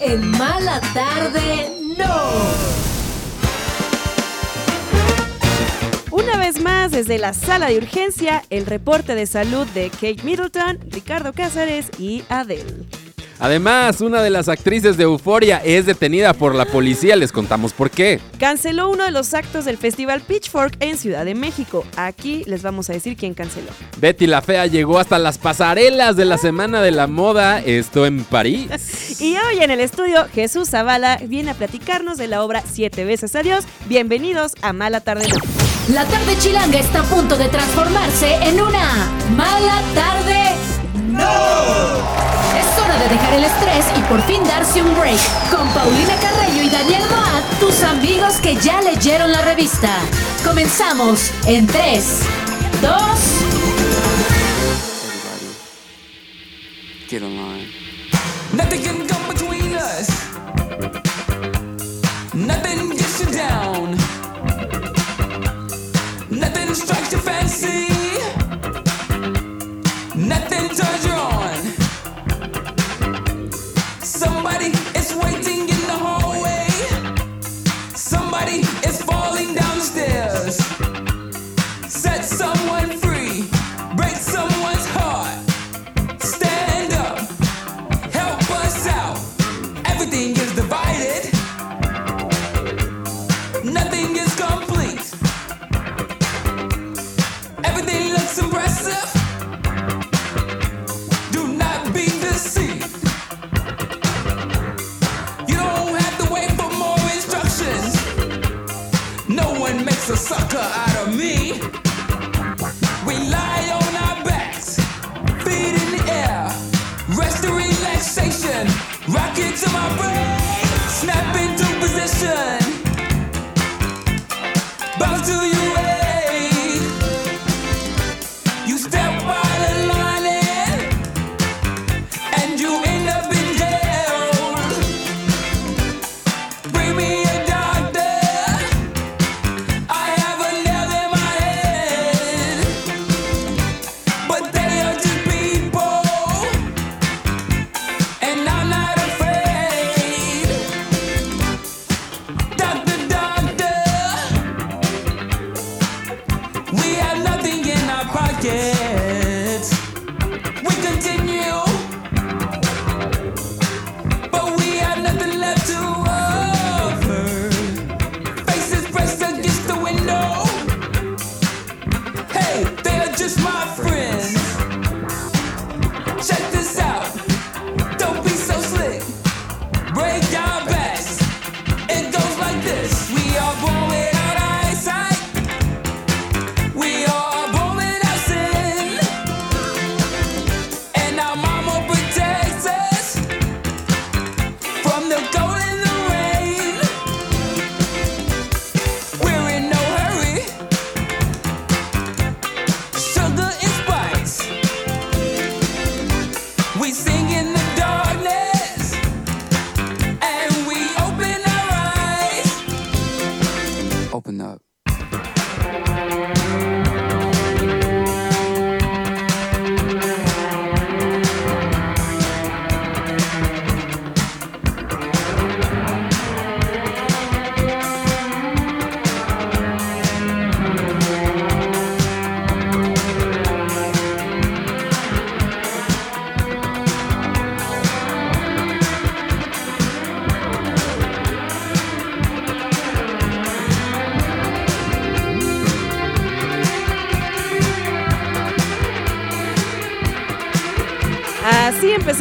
En Mala Tarde, no. Una vez más, desde la sala de urgencia, el reporte de salud de Kate Middleton, Ricardo Cázares y Adele. Además, una de las actrices de Euforia es detenida por la policía, les contamos por qué. Canceló uno de los actos del Festival Pitchfork en Ciudad de México. Aquí les vamos a decir quién canceló. Betty la Fea llegó hasta las pasarelas de la Semana de la Moda, esto en París. Y hoy en el estudio, Jesús Zavala viene a platicarnos de la obra Siete veces Adiós. Bienvenidos a Mala Tarde. La tarde chilanga está a punto de transformarse en una mala tarde. ¡No! Es hora de dejar el estrés y por fin darse un break. Con Paulina Carreño y Daniel Moat, tus amigos que ya leyeron la revista. Comenzamos en 3, 2, Get online. Nothing can come Nothing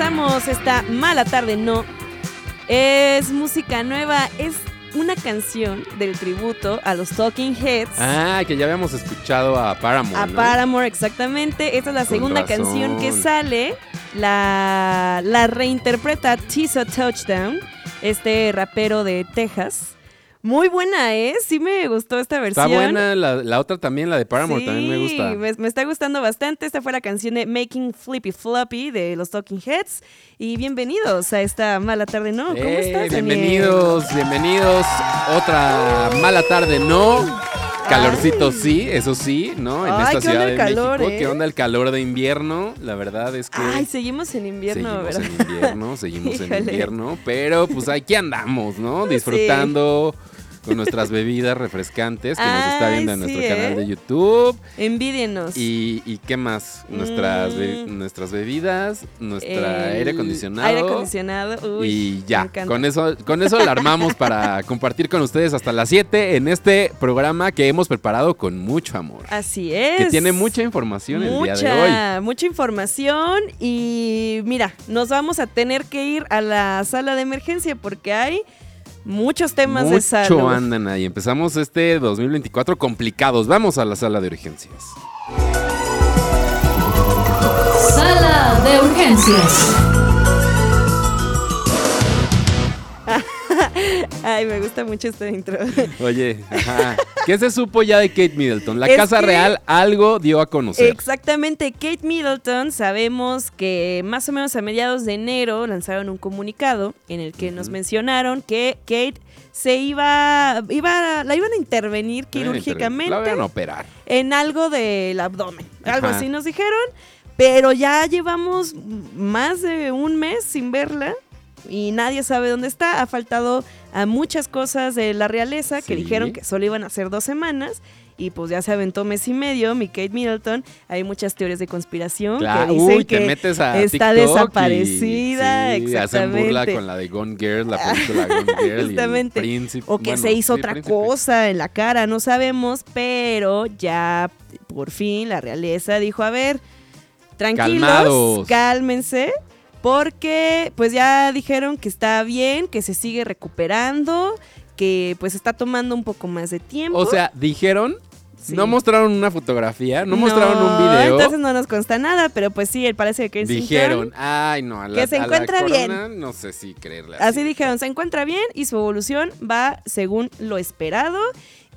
empezamos esta mala tarde, no. Es música nueva, es una canción del tributo a los Talking Heads. Ah, que ya habíamos escuchado a Paramore. A ¿no? Paramore, exactamente. Esta es la Con segunda razón. canción que sale. La, la reinterpreta Tisa Touchdown, este rapero de Texas. Muy buena, ¿eh? Sí me gustó esta Está versión. buena, la, la otra también, la de Paramore, también me gusta. Me, me está gustando bastante. Esta fue la canción de Making Flippy Floppy de los Talking Heads. Y bienvenidos a esta mala tarde, ¿no? ¿Cómo Eh, estás, Daniel? bienvenidos, bienvenidos. Otra mala tarde, ¿no? calorcito sí, eso sí, ¿no? En Ay, esta ¿qué ciudad onda de calor, México. eh? ¿Qué onda el calor de invierno? La verdad es que Ay, seguimos en invierno, seguimos ¿verdad? en invierno, seguimos en invierno, pero pues aquí andamos, ¿no? Disfrutando con nuestras bebidas refrescantes que nos está viendo en sí, nuestro canal ¿eh? de YouTube. Envidienos. Y, y qué más? Nuestras, be- Mm. nuestras bebidas, nuestro El aire acondicionado. Aire acondicionado. Uy, y ya, con eso, con eso la armamos para compartir con ustedes hasta las 7 en este programa que hemos preparado con mucho amor. Así es. Que tiene mucha información el día de hoy. Mucha información y mira, nos vamos a tener que ir a la sala de emergencia porque hay muchos temas de Mucho salud. andan ahí. Empezamos este 2024 complicados. Vamos a la sala de urgencias. Sala de urgencias. Ay, me gusta mucho este intro. Oye, ajá. ¿qué se supo ya de Kate Middleton? La Es Casa que- Real algo dio a conocer. Exactamente, Kate Middleton, sabemos que más o menos a mediados de enero lanzaron un comunicado en el que nos mencionaron que Kate se iba, iba, la iban a intervenir La quirúrgicamente van a operar. en algo del abdomen. Algo Ajá. así nos dijeron, pero ya llevamos más de un mes sin verla y nadie sabe dónde está. Ha faltado a muchas cosas de la realeza que dijeron que solo iban a ser dos semanas. Y pues ya se aventó mes y medio, mi Kate Middleton. Hay muchas teorías de conspiración Claro, que dicen uy, te metes a está TikTok y- desaparecida, sí, Hacen burla exactamente. con la de Gone Girl, la película Gone Girl y el Justamente. príncipe. O que bueno, se hizo otra príncipe. cosa en la cara, no sabemos, pero ya por fin la realeza dijo, a ver, tranquilos, Calmados. cálmense, porque pues ya dijeron que está bien, que se sigue recuperando, que pues está tomando un poco más de tiempo. O sea, dijeron, Sí. no mostraron una fotografía, no mostraron un video. Entonces no nos consta nada, pero pues sí, él parece que Dijeron, ay, no, a la, que se a la encuentra bien. corona No sé si creerle Así dijeron, se encuentra bien y su evolución va según lo esperado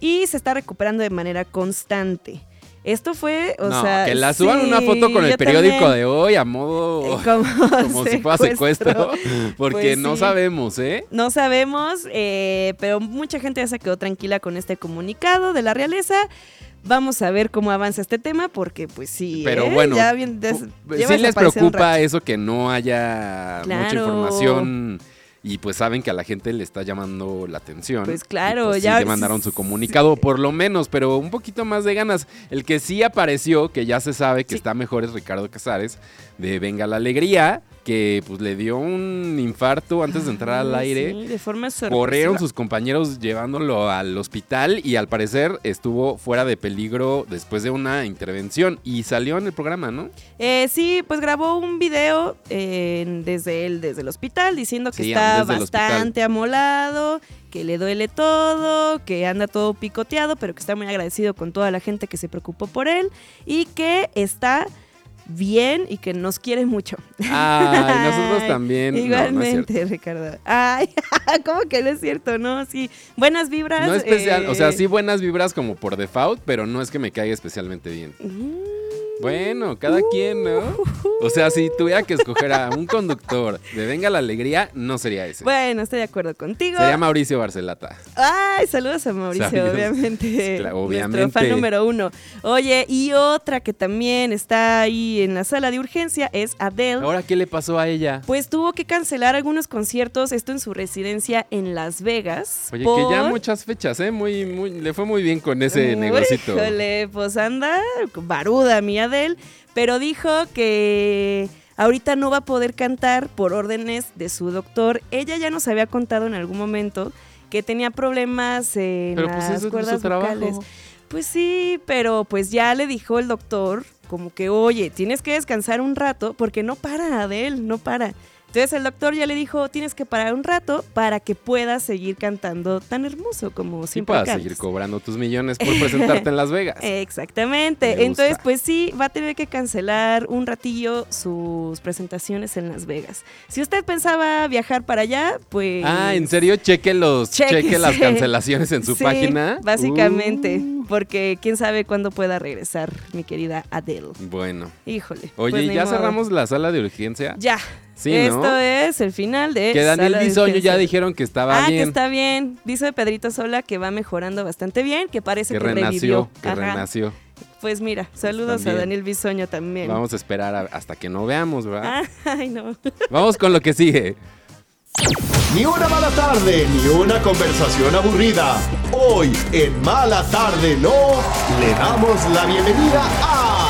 y se está recuperando de manera constante. Esto fue, o no, sea. que la suban una foto con el periódico también, de hoy a modo. eh, Como, como si fuera secuestro. Porque Pues no sí. sabemos, ¿eh? No sabemos, eh, pero mucha gente ya se quedó tranquila con este comunicado de la realeza. Vamos a ver cómo avanza este tema, porque pues sí. Pero ¿eh? bueno, ya bien des- sí les preocupa eso que no haya mucha información y pues saben que a la gente le está llamando la atención. Pues claro, pues, ya- Sí, le mandaron su comunicado, por lo menos, pero un poquito más de ganas. El que sí apareció, que ya se sabe que Sí. está mejor es Ricardo Casares, de Venga la Alegría, que pues le dio un infarto antes de entrar al Ah, aire. sí, de forma sorpresiva. Corrieron sus compañeros llevándolo al hospital y al parecer estuvo fuera de peligro después de una intervención y salió en el programa, ¿no? Eh, sí, pues grabó un video eh, desde el, desde el hospital diciendo que Sí, está bastante amolado, que le duele todo, que anda todo picoteado, pero que está muy agradecido con toda la gente que se preocupó por él y que está bien y que nos quiere mucho. Ay, nosotros también. No, no es Igualmente. Ricardo. Ay, ¿cómo que no es cierto? No, sí. Buenas vibras. No especial, o sea, eh, sí buenas vibras como por default, pero no es que me caiga especialmente bien. mm, Bueno, cada quien, ¿no? O sea, si tuviera que escoger a un conductor de Venga la Alegría, no sería ese. Bueno, estoy de acuerdo contigo. Sería Mauricio Barcelata. Ay, saludos a Mauricio, obviamente. Claro, Nuestro obviamente. fan número uno. Oye, y otra que también está ahí en la sala de urgencia es Adele. Ahora, ¿qué le pasó a ella? Pues tuvo que cancelar algunos conciertos, esto en su residencia en Las Vegas. Oye, por- que ya muchas fechas, ¿eh? Muy, muy, le fue muy bien con ese Uy, negocito. Híjole, pues anda baruda mi Adele, pero dijo que ahorita no va a poder cantar por órdenes de su doctor. Ella ya nos había contado en algún momento que tenía problemas en Pero pues las cuerdas vocales. Pues sí, pero pues ya le dijo el doctor como que, oye, tienes que descansar un rato porque no para Adele, no para. Entonces el doctor ya le dijo, tienes que parar un rato para que puedas seguir cantando tan hermoso como Y siempre puedas cantas. seguir cobrando tus millones por presentarte en Las Vegas. Exactamente. Me Entonces, pues sí, va a tener que cancelar un ratillo sus presentaciones en Las Vegas. Si usted pensaba viajar para allá, pues... Ah, ¿en serio? Cheque los, cheque las cancelaciones en su Sí, página. básicamente. Uh, porque quién sabe cuándo pueda regresar mi querida Adele. Bueno. Híjole. Oye, pues ¿ya modo. cerramos la sala de urgencia? Ya. Sí, ¿no? Esto es el final de. Que Daniel Bisoño ya dijeron que estaba ah, bien. que está bien. Dice Pedrito Sola que va mejorando bastante bien, que parece que que, renació, revivió. que Ajá. renació. Pues mira, saludos También. a Daniel Bisoño también. Vamos a esperar a- hasta que no veamos, ¿verdad? Ah, Ay, no. Vamos con lo que sigue. Ni una mala tarde, ni una conversación aburrida. Hoy, en Mala Tarde No, le damos la bienvenida a...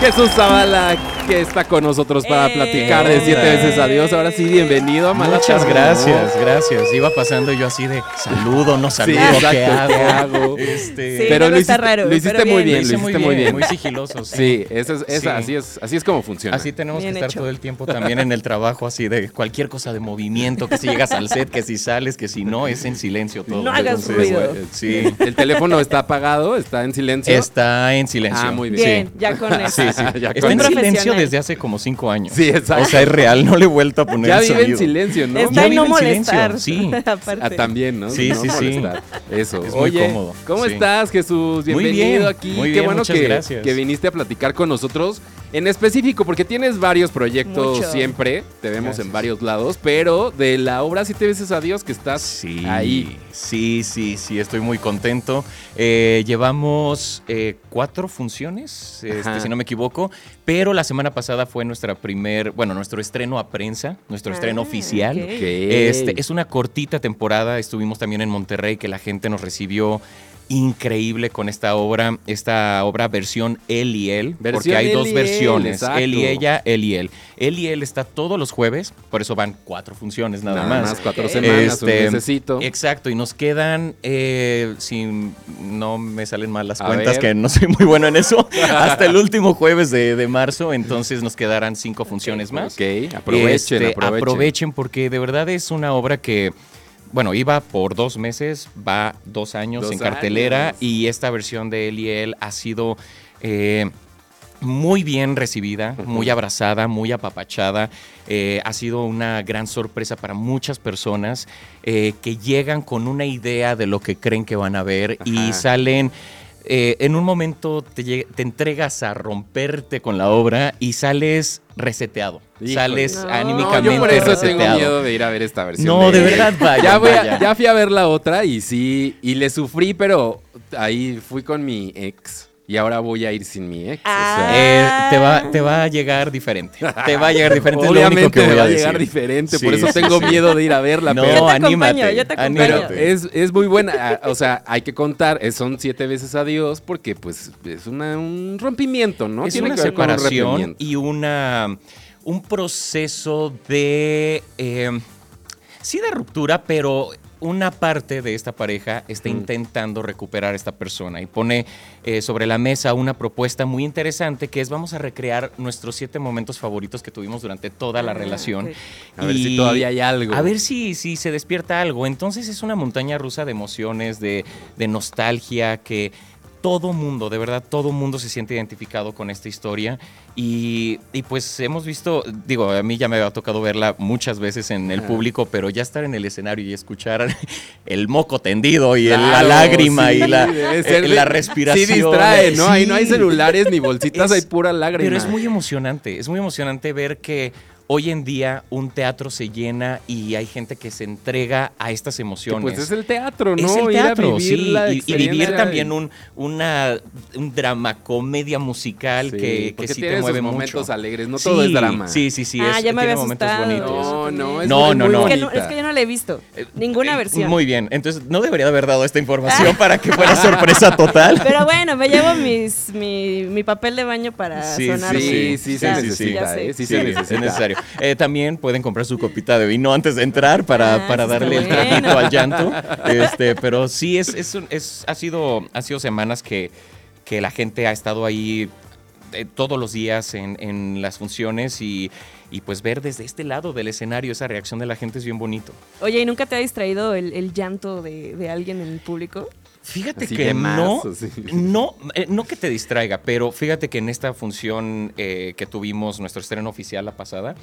Jesús Zavala, que está con nosotros para Eh. platicar de siete veces adiós. Ahora sí, bienvenido a Mala Muchas Tarde, gracias, gracias. Iba pasando yo así de saludo, no saludo, exacto, ¿qué hago? ¿qué hago? Este, Sí, Pero lo está hiciste, raro, lo hiciste pero muy bien. bien, lo hiciste muy bien, muy sigiloso. Sí. Sí, eso es, esa- Sí. así, es, así es como funciona. Así tenemos Bien que estar hecho. todo el tiempo también en el trabajo, así de cualquier cosa de movimiento, que si llegas al set, que si sales, que si no, es en silencio todo. No hagas ruido. Sí, El teléfono está apagado, está en silencio. está en silencio. Ah, muy bien. Bien, ya con eso. Sí. Ya Está en silencio desde hace como cinco años. Sí, exacto. O sea, es real, no le he vuelto a poner Ya el vive en silencio, ¿no? Está Ya en no molestar. sí. Aparte. Ah, también, ¿no? Sí, No sí, sí. Eso. Es muy cómodo, ¿cómo sí. estás, Jesús? Muy Bienvenido bien, aquí. muy Qué bien, bueno muchas que, gracias. que viniste a platicar con nosotros. En específico, porque tienes varios proyectos Mucho. siempre, te vemos Gracias. en varios lados, pero de la obra Siete veces adiós que estás Sí, ahí. Sí, sí, sí, estoy muy contento. Eh, llevamos eh, cuatro funciones, este, si no me equivoco, pero la semana pasada fue nuestra primer, bueno, nuestro estreno a prensa, nuestro estreno Ah, oficial. ok. Ok. Este, es una cortita temporada, estuvimos también en Monterrey, que la gente nos recibió increíble con esta obra, esta obra versión él y él, porque hay él dos él, versiones, él y ella, él y él. Él y él está todos los jueves, por eso van cuatro funciones nada, Nada más. más cuatro semanas, un Este, mesecito. Exacto, y nos quedan, eh, si no me salen mal las A cuentas, ver. que no soy muy bueno en eso, hasta el último jueves de, de marzo, entonces nos quedarán cinco funciones más. Ok, aprovechen, Este, aprovechen. aprovechen porque de verdad es una obra que, bueno, iba por dos meses, va dos años Dos en cartelera años. y esta versión de él y él ha sido... eh, muy bien recibida, muy abrazada, muy apapachada. Eh, ha sido una gran sorpresa para muchas personas eh, que llegan con una idea de lo que creen que van a ver y salen. Eh, en un momento te, entregas a romperte con la obra y sales reseteado. Híjole. Sales No. No, anímicamente yo por eso tengo reseteado. miedo de ir a ver esta versión. No, de verdad, vaya, ya, voy a- vaya. ya fui a ver la otra y sí, y le sufrí, pero ahí fui con mi ex y ahora voy a ir sin mi ex. o sea, Eh, te, va, te va a llegar diferente. Te va a llegar diferente. es lo Obviamente único que me voy va a a llegar diferente, Sí, por eso sí, tengo sí. miedo de ir a verla. No, pero Yo te anímate. acompaño, yo te acompaño. pero anímate. es, es muy buena, ah, o sea, hay que contar, eh, son siete veces adiós porque pues es una- un rompimiento, ¿no? Es Tiene una que ver con un separación rompimiento. y una un proceso de eh, sí de ruptura, pero una parte de esta pareja está intentando recuperar a esta persona y pone eh, sobre la mesa una propuesta muy interesante que es vamos a recrear nuestros siete momentos favoritos que tuvimos durante toda la Ah, relación. A ver si todavía hay algo. A ver si, si se despierta algo. Entonces es una montaña rusa de emociones, de, de nostalgia, que todo mundo, de verdad, todo mundo se siente identificado con esta historia. Y, y pues hemos visto, digo, a mí ya me había tocado verla muchas veces en el Ajá. público, pero ya estar en el escenario y escuchar el moco tendido y el- la lágrima sí, y la, eh, la respiración. Sí distrae, ¿no? Ahí no hay Sí. celulares ni bolsitas, Es- hay pura lágrima. Pero es muy emocionante, es muy emocionante ver que hoy en día un teatro se llena y hay gente que se entrega a estas Que, emociones. Pues es el teatro, ¿no? Es el teatro, vivir sí, la y- y, vivir también un, una, un drama, comedia musical Sí, que, que sí tiene te mueve momentos mucho. alegres, no todo es Sí, drama. Sí, sí, sí, Ah, es- ya me tiene había momentos bonitos. No, no, es No, muy, no, muy no. Es que, no, es que yo no la he visto. Ninguna Eh, versión. Muy bien, entonces no debería de haber dado esta información para que fuera sorpresa total. Pero bueno, me llevo mis, mi, mi papel de baño para Sí, sonar Sí, bien. sí, Ya, se necesita. ¿eh? Sí, Sí, se es necesario. Eh, también pueden comprar su copita de vino antes de entrar para, Ah, para darle el traguito al llanto. Este, pero sí, es, es, es- ha, sido, ha sido semanas que, que la gente ha estado ahí eh, todos los días en, en las funciones y, y pues ver desde este lado del escenario esa reacción de la gente es bien bonito. Oye, ¿y nunca te ha distraído el, el llanto de, de alguien en el público? Fíjate Así que más, no, no, eh, no que te distraiga, pero fíjate que en esta función eh, que tuvimos, nuestro estreno oficial la pasada,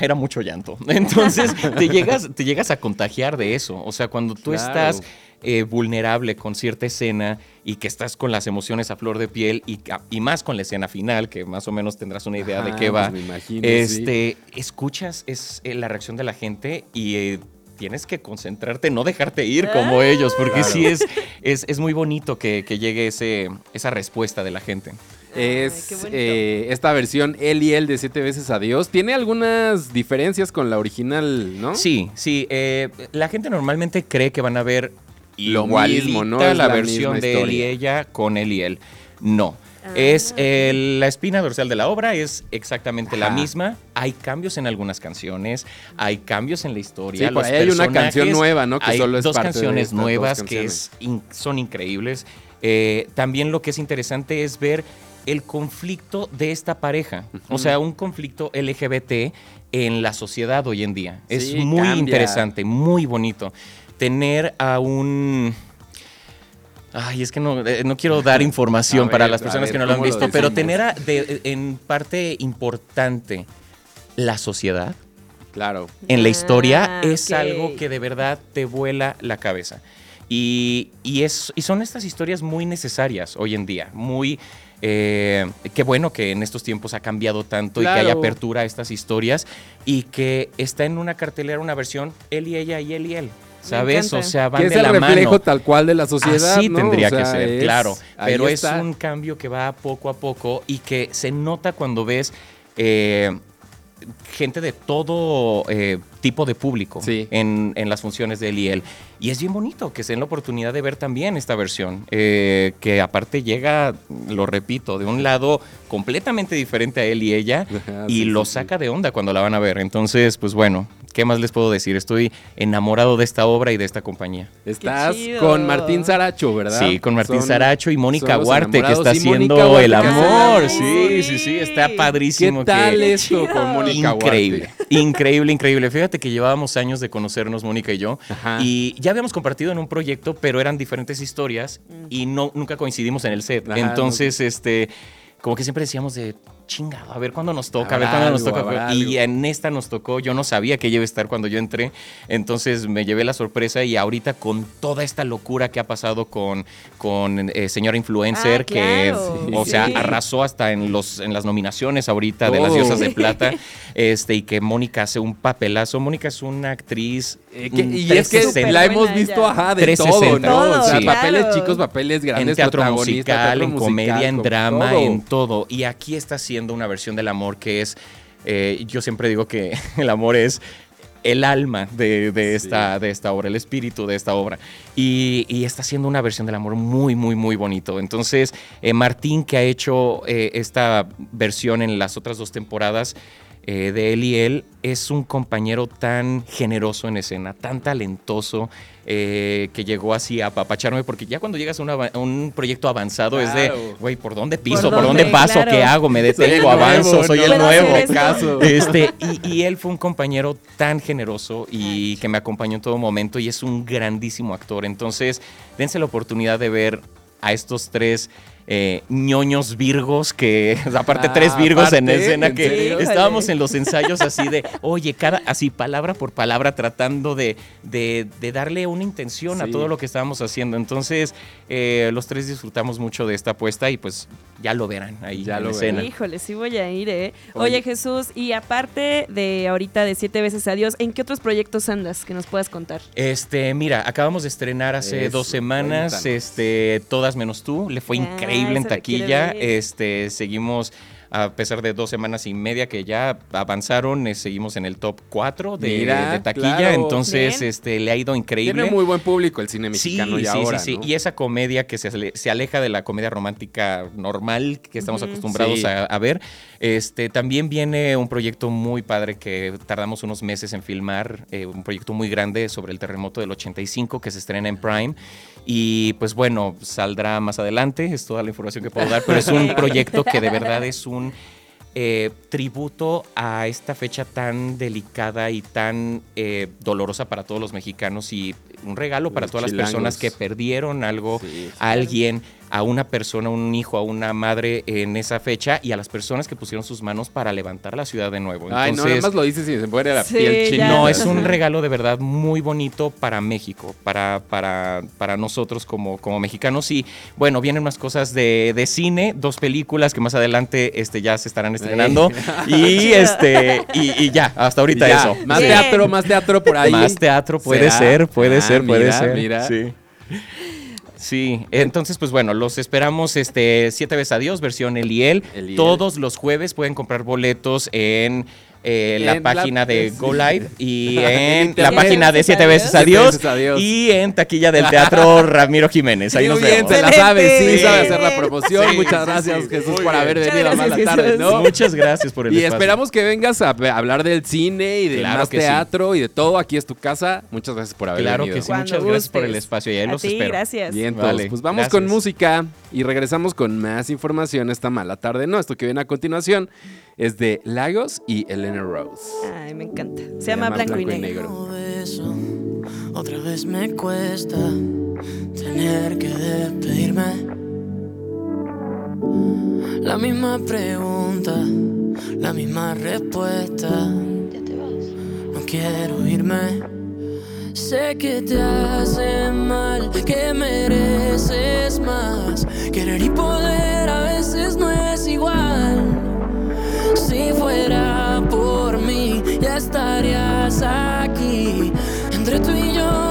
era mucho llanto. Entonces te llegas, te llegas a contagiar de eso. O sea, cuando tú Claro. estás eh, vulnerable con cierta escena y que estás con las emociones a flor de piel y, y más con la escena final, que más o menos tendrás una idea de qué va. pues me imagino, este, escuchas es, eh, la reacción de la gente y eh, tienes que concentrarte, no dejarte ir como ellos, porque Claro. sí es, es, es muy bonito que, que llegue ese, esa respuesta de la gente. Es eh, esta versión él y él de siete veces adiós. Tiene algunas diferencias con la original, ¿no? Sí, sí. eh, la gente normalmente cree que van a ver Lo mismo, ¿no? la, Es la versión misma de él y ella con él y él. No. Es eh, la espina dorsal de la obra es exactamente la misma. Hay cambios en algunas canciones, hay cambios en la historia. Sí, por los ahí hay una canción nueva, ¿no? Que hay solo es dos parte de canciones dos nuevas canciones. que es in- son increíbles. Eh, también lo que es interesante es ver el conflicto de esta pareja. O sea, un conflicto LGBT en la sociedad hoy en día. Es muy cambia. interesante, muy bonito. Tener a un... Ay, es que no, eh, no quiero dar información para las personas ver, que no lo han ¿cómo lo visto, pero tener a- de- en parte importante la sociedad Claro. en la historia Ah, es algo que de verdad te vuela la cabeza. Y, y es, y son estas historias muy necesarias hoy en día, muy... eh, qué bueno que en estos tiempos ha cambiado tanto y que hay apertura a estas historias y que está en una cartelera una versión él y ella y él y él. ¿Sabes? O sea, van Que es de el la reflejo mano. tal cual de la sociedad. ¿no? tendría O sea, que ser, es- claro. Pero es un cambio que va poco a poco y que se nota cuando ves eh, gente de todo eh, tipo de público Sí. en, en las funciones de él y él. Y es bien bonito que se den la oportunidad de ver también esta versión, eh, que aparte llega, lo repito, de un lado completamente diferente a él y ella Ajá, y sí, lo sí, sí. saca de onda cuando la van a ver. Entonces, pues bueno, ¿qué más les puedo decir? Estoy enamorado de esta obra y de esta compañía. Estás con Martín Saracho, ¿verdad? Sí, con Martín Son- Saracho y Mónica Huarte, que está haciendo Huarte, el amor. Sí, sí, sí, está ¿Qué padrísimo. tal que... esto con Mónica Increíble, Huarte? increíble, increíble. Fíjate que llevábamos años de conocernos, Mónica y yo, Ajá. y ya habíamos compartido en un proyecto, pero eran diferentes historias y no, nunca coincidimos en el set. Ajá, Entonces, este, como que siempre decíamos de chingado, a ver cuándo nos toca, a ver cuándo nos toca. Y algo. en esta nos tocó, yo no sabía que ella iba a estar cuando yo entré, entonces me llevé la sorpresa y ahorita con toda esta locura que ha pasado con, con eh, señora influencer, Ah, que, o sea, sí. arrasó hasta en, los, en las nominaciones ahorita de las diosas de plata, este, y que Mónica hace un papelazo. Mónica es una actriz. Eh, que- mm, y es que 360. la hemos visto, ella. ajá, de 360. todo, ¿no? o sea, Sí. papeles chicos, papeles grandes, en teatro musical, teatro en musical, comedia, en drama, todo. en todo. Y aquí está haciendo una versión del amor que es, eh, yo siempre digo que el amor es el alma de, de esta, de esta obra, el espíritu de esta obra. Y, y está haciendo una versión del amor muy, muy, muy bonito. Entonces, eh, Martín, que ha hecho eh, esta versión en las otras dos temporadas, eh, de él y él es un compañero tan generoso en escena, tan talentoso, eh, que llegó así a apapacharme, porque ya cuando llegas a, una ava- a un proyecto avanzado es de, güey, ¿por dónde piso? ¿Por ¿Por, dónde, dónde? paso? Claro. ¿Qué hago? ¿Me Soy el detengo? nuevo, ¿Avanzo? Soy no el nuevo. Este, y, y él fue un compañero tan generoso y que me acompañó en todo momento y es un grandísimo actor. Entonces, dense la oportunidad de ver a estos tres eh, ñoños virgos que, aparte Ah, tres virgos en escena ¿en que serio? estábamos en los ensayos así de, oye, cada, así palabra por palabra tratando de, de- de darle una intención a todo lo que estábamos haciendo. Entonces, eh, los tres disfrutamos mucho de esta apuesta y pues ya lo verán ahí Ya en lo escena. Híjole, sí voy a ir, ¿eh? Oye. Oye, Jesús, y aparte de ahorita de Siete veces Adiós, ¿en qué otros proyectos andas que nos puedas contar? Este, mira, acabamos de estrenar hace dos semanas, cuéntanos. este, Todas menos tú, le fue Ah, increíble en la quiero taquilla, este, seguimos a pesar de dos semanas y media que ya avanzaron, eh, seguimos en el top 4 de, Mira, de taquilla, claro. entonces Bien. este, le ha ido increíble. Tiene muy buen público el cine Sí, mexicano sí, ya ahora, sí, sí. ¿no? Y esa comedia que se, se aleja de la comedia romántica normal que estamos acostumbrados Sí. a, a ver. Este, también viene un proyecto muy padre que tardamos unos meses en filmar, eh, un proyecto muy grande sobre el terremoto del 85 que se estrena en Prime. Y pues bueno, saldrá más adelante, es toda la información que puedo dar, pero es un proyecto que de verdad es un eh, tributo a esta fecha tan delicada y tan eh, dolorosa para todos los mexicanos y un regalo para Los todas chilangos. las personas que perdieron algo, Sí, sí. a alguien, a una persona, un hijo, a una madre en esa fecha y a las personas que pusieron sus manos para levantar la ciudad de nuevo. Ay, no, nada más lo dices y se pone la Sí, piel china. no, es un regalo de verdad muy bonito para México, para, para, para nosotros como, como mexicanos. Y bueno, vienen unas cosas de, de cine, dos películas que más adelante este, ya se estarán estrenando. y, este, y, y ya, hasta ahorita Ya, eso. Más Sí. teatro, más teatro por ahí. Más teatro puede ¿Será? ser, puede Ah, ser, puede mira, ser. mira. Sí. Sí, entonces pues bueno, los esperamos este siete veces adiós, versión Eliel. Eliel. Todos los jueves pueden comprar boletos en eh, la En la- página de sí. Go Live y En la página de siete veces adiós y en taquilla del Teatro Ramiro Jiménez. Ahí nos muy bien, vemos. se la sabe, sí, Sí. sabe hacer la promoción. Sí, Muchas gracias, sí. Jesús, por haber Muchas venido a mala tarde. ¿no? Muchas gracias por el Y espacio. esperamos que vengas a hablar del cine y de Claro más teatro y de todo. Aquí es tu casa. Muchas gracias por haber Claro venido. que sí, Cuando muchas gracias por el espacio y ahí A los espero. gracias. Bien, Vale, pues vamos con música y regresamos con más información esta mala tarde. No, esto que viene a continuación es de Lagos y Elena Rose. Ay, me encanta. Se llama Blanco, y Negro. Como beso, otra vez me cuesta tener que despedirme. La misma pregunta, la misma respuesta. No quiero irme. Sé que te hace mal, que mereces más. Querer y poder a veces no es igual. Estarías aquí. Entre tú y yo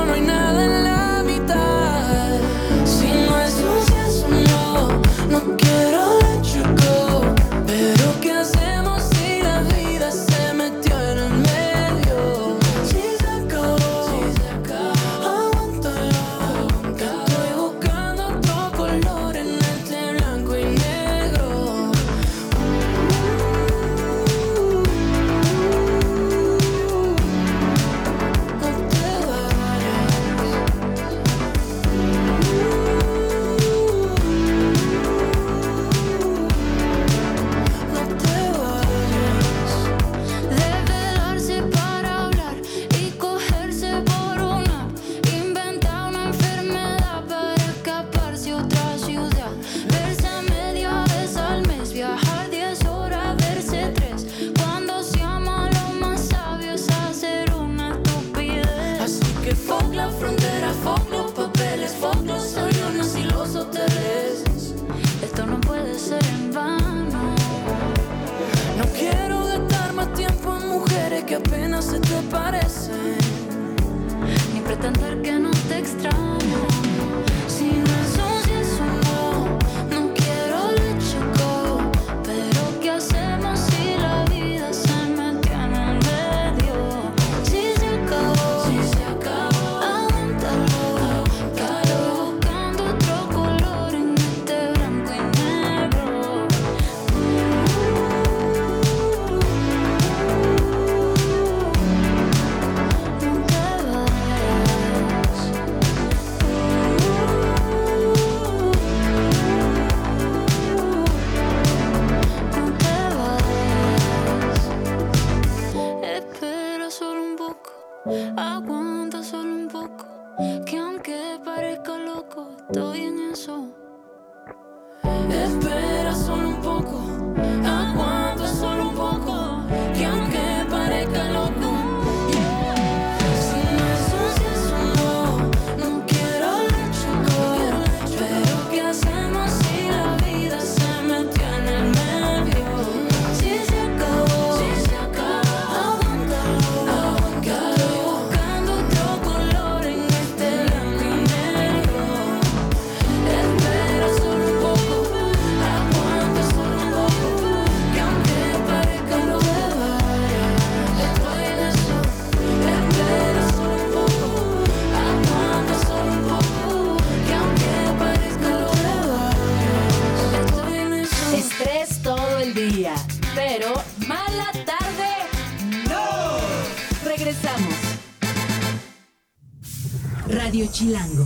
Chilango.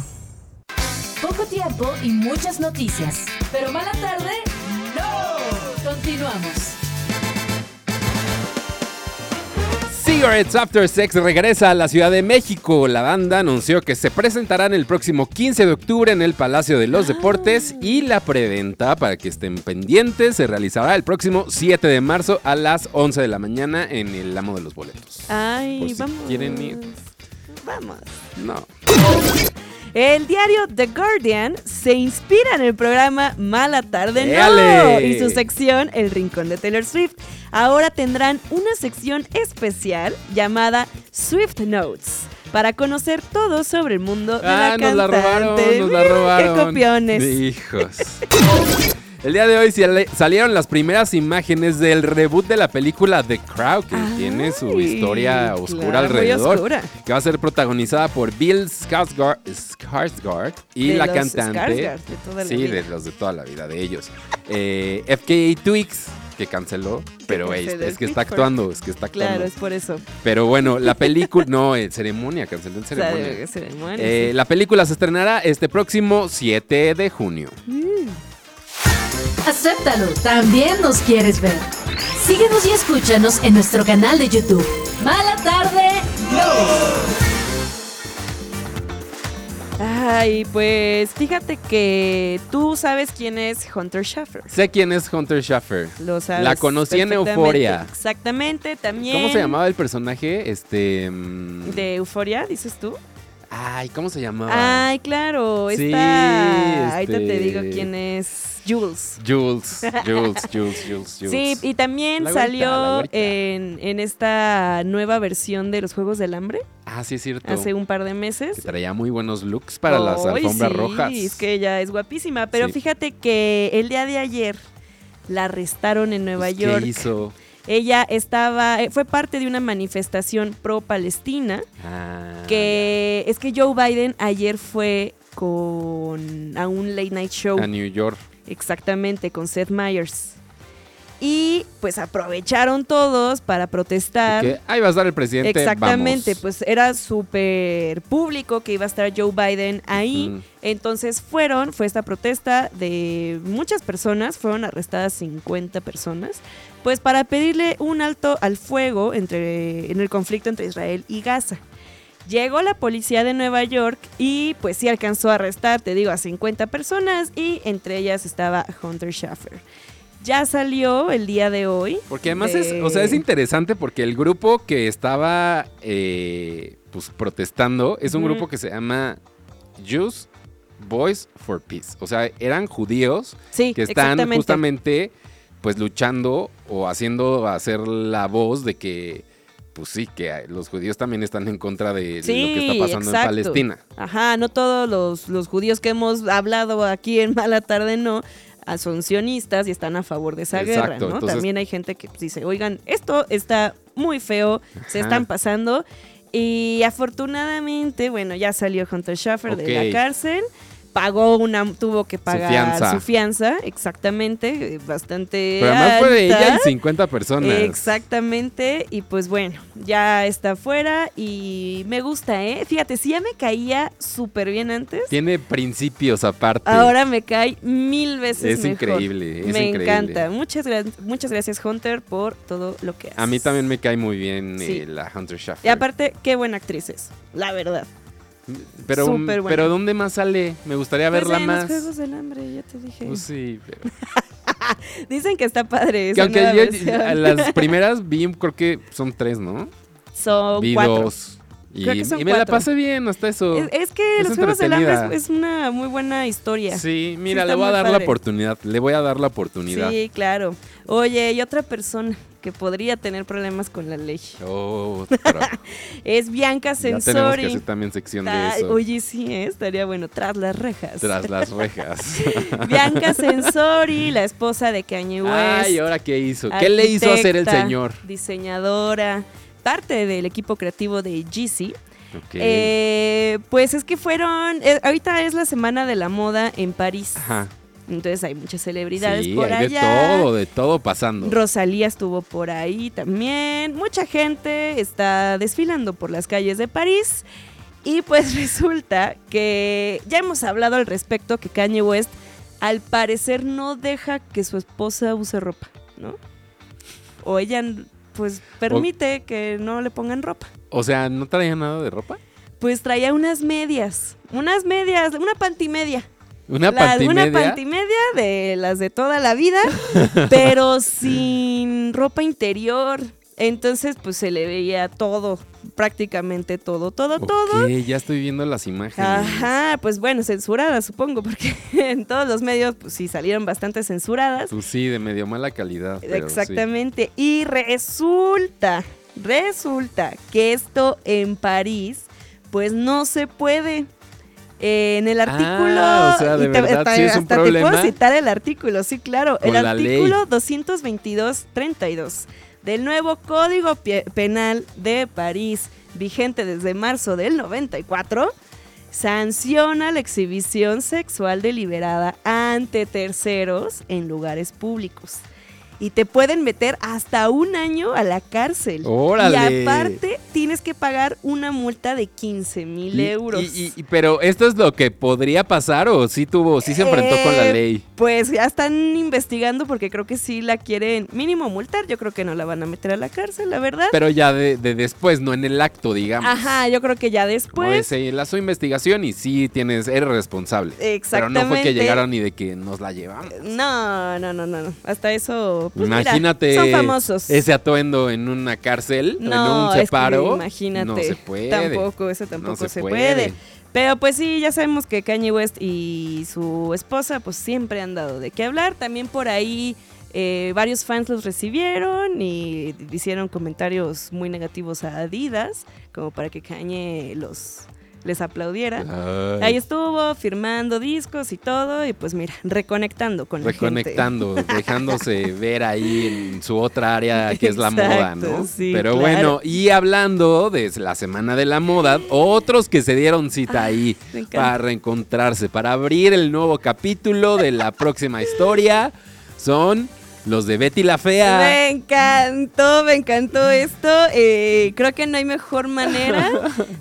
Poco tiempo y muchas noticias, pero mala tarde, no. Continuamos. Cigarettes After Sex regresa a la Ciudad de México. La banda anunció que se presentarán el próximo 15 de octubre en el Palacio de los Deportes y la preventa, para que estén pendientes, se realizará el próximo 7 de marzo a las 11 de la mañana en el Amo de los Boletos. Ay, Por si vamos. quieren ir. Vamos. No. El diario The Guardian se inspira en el programa Mala Tarde No y su sección El Rincón de Taylor Swift. Ahora tendrán una sección especial llamada Swift Notes para conocer todo sobre el mundo de Ah, la nos la robaron, nos la robaron. ¡Qué copiones! Hijos. El día de hoy salieron las primeras imágenes del reboot de la película The Crown, que Ay, tiene su historia oscura claro, alrededor. oscura. Que va a ser protagonizada por Bill Skarsgård, Skarsgård y De la los cantante. Skarsgård de toda la sí, vida. de los de toda la vida de ellos. Eh, FKA Twigs, que canceló, pero ey, es que está actuando, es que está actuando. Claro, es por eso. Pero bueno, la película, no, en ceremonia, canceló en ceremonia. Eh, sí. La película se estrenará este próximo 7 de junio. Acéptalo, también nos quieres ver. Síguenos y escúchanos en nuestro canal de YouTube. Mala tarde, Ay, pues fíjate que tú sabes quién es Hunter Schaffer. Sé quién es Hunter Schaffer. Lo sabes. La conocí en. Euforia. Exactamente, también. ¿Cómo se llamaba el personaje? Este. mm, De Euforia, dices tú. Ay, ¿cómo se llamaba? Ay, claro, Sí, está. Ahorita te este- digo quién es. Jules. Jules, Jules, Jules, Jules, Jules. Sí, y también La salió en, en esta nueva versión de los Juegos del Hambre Ah, sí, es cierto. hace un par de Que meses. traía muy buenos looks para las alfombras sí, rojas. Es que ella es guapísima. Pero Sí. fíjate que el día de ayer la arrestaron en Nueva Pues, York. ¿Qué hizo? Ella estaba, eh, fue parte de una manifestación pro-Palestina. Ah, Que es que Joe Biden ayer fue con a un late night show. a New York. Exactamente, con Seth Meyers. Y pues aprovecharon todos para protestar. Que ahí va a estar el presidente. Exactamente, vamos. pues era súper público que iba a estar Joe Biden ahí. Entonces fueron, fue esta protesta de muchas personas, fueron arrestadas 50 personas, pues para pedirle un alto al fuego entre, en el conflicto entre Israel y Gaza. Llegó la policía de Nueva York y pues sí alcanzó a arrestar, te digo, a 50 personas y entre ellas estaba Hunter Schaffer. Ya salió el día de hoy. Porque además de- es, o sea, es interesante porque el grupo que estaba eh, pues protestando es un grupo que se llama Jews Boys for Peace. O sea, eran judíos Sí, que están justamente pues luchando o haciendo hacer la voz de que pues sí, que los judíos también están en contra de lo que está pasando en. Palestina. Ajá, no todos los, los judíos que hemos hablado aquí en Mala Tarde, no, ah, son sionistas y están a favor de esa guerra, ¿no? entonces- También hay gente que pues, dice, oigan, esto está muy feo, se están pasando. Y afortunadamente, bueno, ya salió Hunter Schaffer de la cárcel. Pagó una, tuvo que pagar fianza. su fianza, exactamente, bastante. Pero además fue de ella alta. y 50 personas. Exactamente, y pues bueno, ya está fuera y me gusta, ¿eh? Fíjate, si ya me caía súper bien antes, Tiene principios aparte. ahora me cae mil veces Es mejor. increíble, es me increíble. encanta. Muchas, gra- muchas gracias, Hunter, por todo lo que haces. A mí también me cae muy bien Sí. eh, la Hunter Schaffer. Y aparte, qué buena actriz es, la verdad. Pero, Súper buena. pero ¿dónde más sale? Me gustaría verla Pues en más. los Juegos del Hambre, ya te dije. Pues sí, pero... Dicen que está padre que aunque yo a las primeras vi, creo que son tres, ¿no? Son vi cuatro. dos. Y, Creo que son y me la pasé bien hasta eso. Es, es que Es los Juegos del Hambre es, es una muy buena historia. Sí, mira, le voy a dar la oportunidad. Le voy a dar la oportunidad. Sí, claro. Oye, y otra persona que podría tener problemas con la ley Oh, es Bianca ya tenemos que Sensori. hacer también sección de eso. Oye, sí, ¿eh? estaría bueno, tras las rejas. Tras las rejas. Bianca Sensori, la esposa de Kanye West. Ay, ¿ahora qué hizo? ¿Qué le hizo hacer el señor? Diseñadora, parte del equipo creativo de. Ok. Eh, pues es que fueron, eh, ahorita es la semana de la moda en París. Ajá. Entonces hay muchas celebridades Sí, por hay allá. de todo, de todo pasando. Rosalía estuvo por ahí también. Mucha gente está desfilando por las calles de París. Y pues resulta que ya hemos hablado al respecto que Kanye West al parecer no deja que su esposa use ropa, ¿no? O ella pues permite que no le pongan ropa. O sea, ¿no traía nada de ropa? Pues traía unas medias, unas medias, una pantimedia. ¿Una La- Una pantimedia? pantimedia de las de toda la vida, pero sin ropa interior. Entonces, pues se le veía todo, prácticamente todo, todo, todo. Ok, ya estoy viendo las imágenes. Ajá, pues bueno, censuradas supongo, porque en todos los medios, pues sí, salieron bastante censuradas. Pues sí, de medio mala calidad. pero sí. Exactamente. Y resulta, resulta que esto en París, pues no se puede. Eh, en el Ah, artículo. o sea, de te- verdad, hasta- sí es un hasta te problema. puedo citar el artículo, sí, claro. Con el artículo 222-32 del nuevo Código Penal de París, vigente desde marzo del 94, sanciona la exhibición sexual deliberada ante terceros en lugares públicos. Y te pueden meter hasta un año a la cárcel. ¡Órale! Y aparte tienes que pagar una multa de 15 mil euros. y- y- y- pero esto es lo que podría pasar o sí tuvo, sí se enfrentó con la Eh, ley. Pues ya están investigando porque creo que sí la quieren mínimo multar. Yo creo que no la van a meter a la cárcel, la verdad. Pero ya de, de después, no en el acto, digamos. Ajá, yo creo que ya después. se la su investigación y sí tienes, eres responsable. Pero no fue que Exactamente. llegaron y de que nos la llevamos. No, no, no, no. Hasta eso. Pues mira, Imagínate son famosos. ese atuendo en una cárcel, no, en un es que separo. imagínate. No se puede. Tampoco, eso tampoco No se se, puede. puede. Pero pues sí, ya sabemos que Kanye West y su esposa pues siempre han dado de qué hablar. También por ahí eh, varios fans los recibieron y hicieron comentarios muy negativos a Adidas, como para que Kanye los les aplaudiera. Ay, Ahí estuvo firmando discos y todo y pues mira, reconectando con la gente. reconectando, dejándose ver ahí en su otra área que es la moda, ¿no? sí, Pero claro. bueno, y hablando de la semana de la moda, otros que se dieron cita ahí me encanta. para reencontrarse, para abrir el nuevo capítulo de la próxima historia, son los de Betty la Fea. Me encantó, me encantó esto. Eh, creo que no hay mejor manera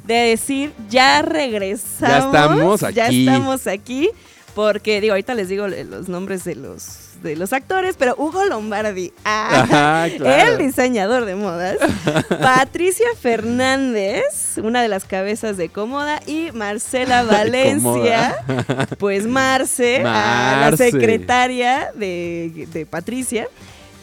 de decir ya regresamos. Ya estamos Ya aquí. estamos aquí. Porque, digo, ahorita les digo los nombres de los, de los actores, pero Hugo Lombardi, ah, Ajá, claro. el diseñador de modas, Patricia Fernández, una de las cabezas de Cómoda, y Marcela Valencia, pues Marce, la secretaria de, de Patricia,